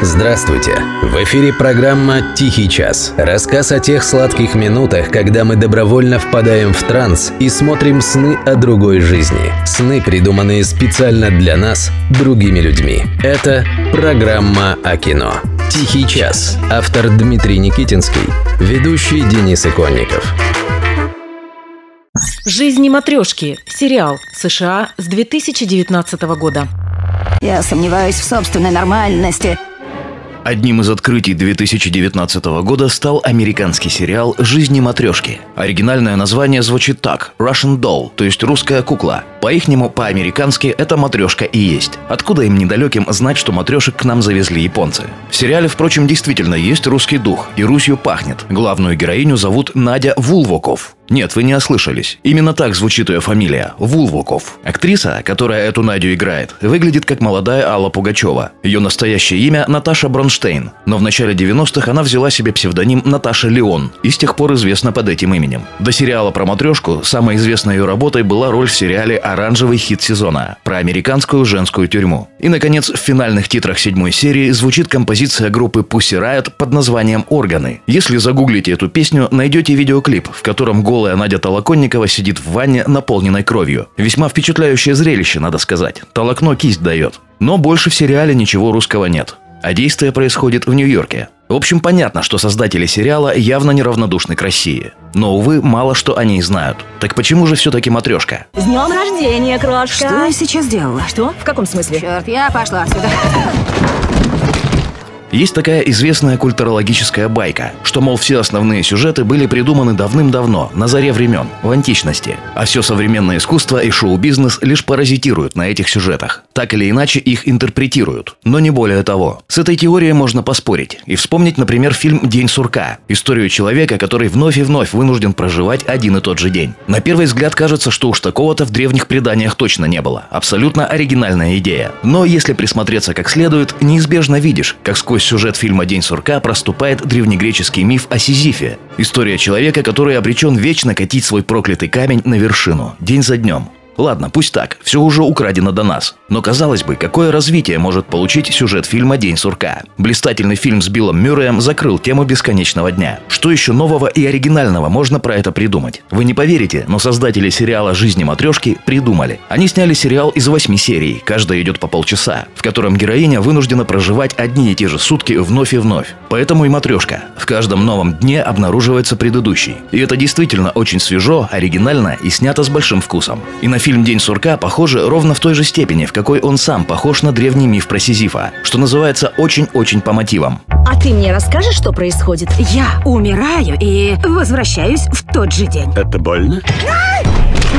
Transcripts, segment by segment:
Здравствуйте! В эфире программа «Тихий час». Рассказ о тех сладких минутах, когда мы добровольно впадаем в транс и смотрим сны о другой жизни. Сны, придуманные специально для нас, другими людьми. Это программа о кино. «Тихий час». Автор Дмитрий Никитинский. Ведущий Денис Иконников. «Жизни матрешки» – сериал США с 2019 года. Я сомневаюсь в собственной нормальности. Одним из открытий 2019 года стал американский сериал «Жизни матрешки». Оригинальное название звучит так – Russian Doll, то есть русская кукла. По-ихнему, по-американски, это матрешка и есть. Откуда им недалеким знать, что матрешек к нам завезли японцы? В сериале, впрочем, действительно есть русский дух, и Русью пахнет. Главную героиню зовут Надя Вулвоков. Нет, вы не ослышались. Именно так звучит ее фамилия – Вулвоков. Актриса, которая эту Надю играет, выглядит как молодая Алла Пугачева. Ее настоящее имя – Наташа Бронштейн. Но в начале 90-х она взяла себе псевдоним Наташа Леон и с тех пор известна под этим именем. До сериала про матрешку самой известной ее работой была роль в сериале «Оранжевый хит сезона» про американскую женскую тюрьму. И, наконец, в финальных титрах седьмой серии звучит композиция группы Pussy Riot под названием «Органы». Если загуглите эту песню, найдете видеоклип, в котором голос голая Надя Толоконникова сидит в ванне, наполненной кровью. Весьма впечатляющее зрелище, надо сказать. Толокно кисть дает. Но больше в сериале ничего русского нет. А действие происходит в Нью-Йорке. В общем, понятно, что создатели сериала явно неравнодушны к России. Но, увы, мало что о ней знают. Так почему же все-таки матрешка? С днем рождения, крошка! Что я сейчас делала? Что? В каком смысле? Черт, я пошла сюда. Есть такая известная культурологическая байка, что, мол, все основные сюжеты были придуманы давным-давно, на заре времен, в античности, а все современное искусство и шоу-бизнес лишь паразитируют на этих сюжетах. Так или иначе их интерпретируют, но не более того. С этой теорией можно поспорить и вспомнить, например, фильм «День сурка», историю человека, который вновь и вновь вынужден проживать один и тот же день. На первый взгляд кажется, что уж такого-то в древних преданиях точно не было. Абсолютно оригинальная идея. Но если присмотреться как следует, неизбежно видишь, как сквозь сюжет фильма «День сурка» проступает древнегреческий миф о Сизифе. История человека, который обречен вечно катить свой проклятый камень на вершину, день за днем. Ладно, пусть так, все уже украдено до нас. Но казалось бы, какое развитие может получить сюжет фильма «День сурка»? Блистательный фильм с Биллом Мюрреем закрыл тему бесконечного дня. Что еще нового и оригинального можно про это придумать? Вы не поверите, но создатели сериала «Жизни матрешки» придумали. Они сняли сериал из восьми серий, каждая идет по полчаса, в котором героиня вынуждена проживать одни и те же сутки вновь и вновь. Поэтому и матрешка. В каждом новом дне обнаруживается предыдущий. И это действительно очень свежо, оригинально и снято с большим вкусом. И на Фильм «День сурка» похоже ровно в той же степени, в какой он сам похож на древний миф про Сизифа, что называется очень-очень по мотивам. А ты мне расскажешь, что происходит? Я умираю и возвращаюсь в тот же день. Это больно?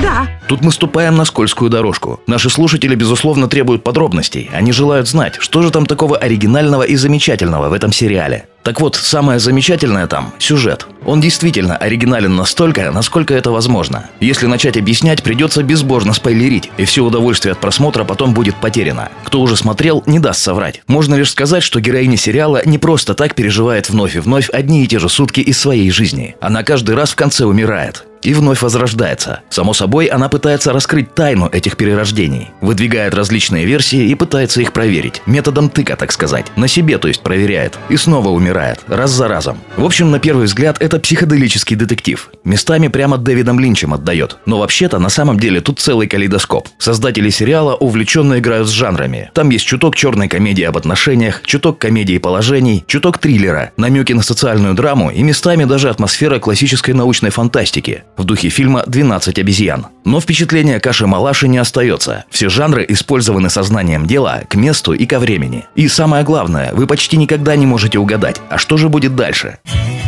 Да. Тут мы ступаем на скользкую дорожку. Наши слушатели, безусловно, требуют подробностей. Они желают знать, что же там такого оригинального и замечательного в этом сериале. Так вот, самое замечательное там – сюжет. Он действительно оригинален настолько, насколько это возможно. Если начать объяснять, придется безбожно спойлерить, и все удовольствие от просмотра потом будет потеряно. Кто уже смотрел, не даст соврать. Можно лишь сказать, что героиня сериала не просто так переживает вновь и вновь одни и те же сутки из своей жизни. Она каждый раз в конце умирает и вновь возрождается. Само собой, она пытается раскрыть тайну этих перерождений, выдвигает различные версии и пытается их проверить. Методом тыка, так сказать. На себе, то есть, проверяет. И снова умирает. Раз за разом. В общем, на первый взгляд, это психоделический детектив. Местами прямо Дэвидом Линчем отдает. Но вообще-то, на самом деле, тут целый калейдоскоп. Создатели сериала увлеченно играют с жанрами. Там есть чуток черной комедии об отношениях, чуток комедии положений, чуток триллера, намеки на социальную драму и местами даже атмосфера классической научной фантастики в духе фильма «12 обезьян». Но впечатление каши-малаши не остается. Все жанры использованы сознанием дела к месту и ко времени. И самое главное, вы почти никогда не можете угадать, а что же будет дальше.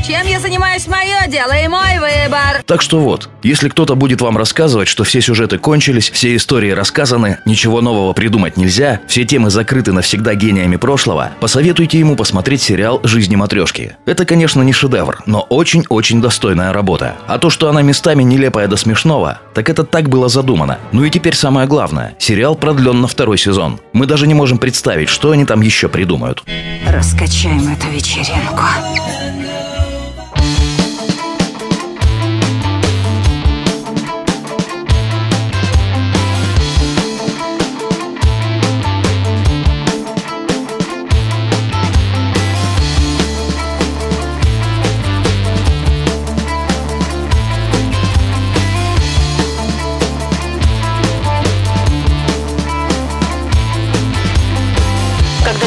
Чем я занимаюсь, мое дело и мой выбор. Так что вот, если кто-то будет вам рассказывать, что все сюжеты кончились, все истории рассказаны, ничего нового придумать нельзя, все темы закрыты навсегда гениями прошлого, посоветуйте ему посмотреть сериал «Жизни матрешки». Это, конечно, не шедевр, но очень-очень достойная работа. А то, что она местами нелепая до смешного, так это так было задумано. Ну и теперь самое главное. Сериал продлен на второй сезон. Мы даже не можем представить, что они там еще придумают. Раскачаем эту вечеринку.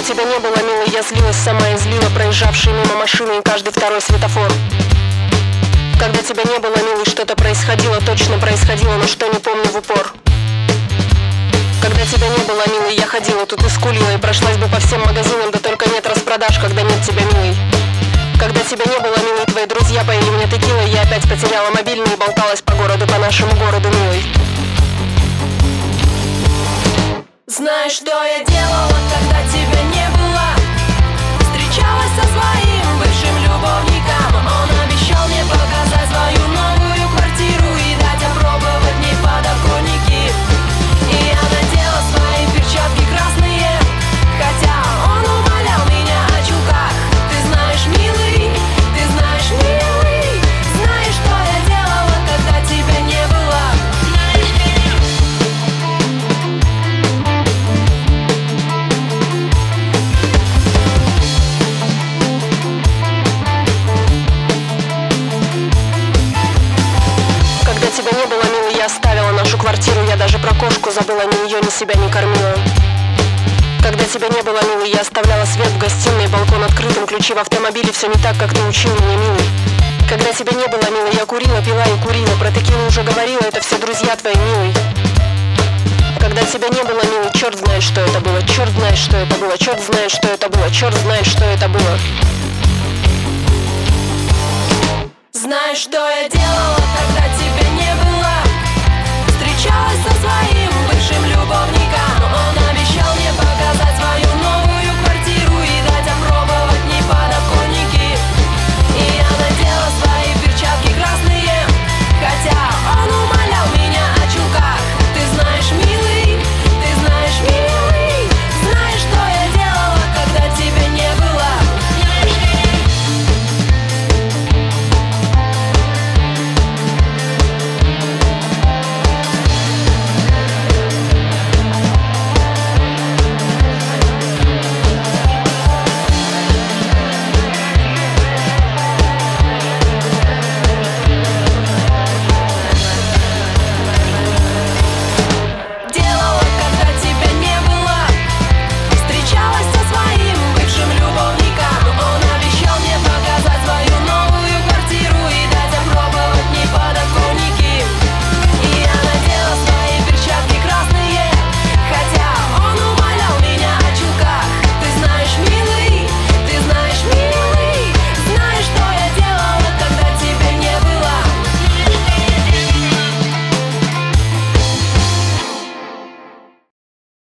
Тебя не было, милый, я злилась сама и злила проезжавшие мимо машины и каждый второй светофор. Когда тебя не было, милый, что-то происходило, точно происходило, но что не помню в упор. Когда тебя не было, милый, я ходила тут и скулила И прошлась бы по всем магазинам, да только нет распродаж, когда нет тебя, милый Когда тебя не было, милый, твои друзья поили мне текила Я опять потеряла мобильный и болталась по городу, по нашему городу, милый Знаешь, что я делала, даже про кошку забыла, ни ее, ни себя не кормила. Когда тебя не было, милый, я оставляла свет в гостиной Балкон открытым, ключи в автомобиле Все не так, как ты учил меня, милый. Когда тебя не было, милый, я курила, пила и курила Про текилу уже говорила, это все друзья твои, милый. Когда тебя не было, милый, черт знает, что это было Черт знает, что это было, черт знает, что это было Черт знает, что это было. Знаешь, что я делала, когда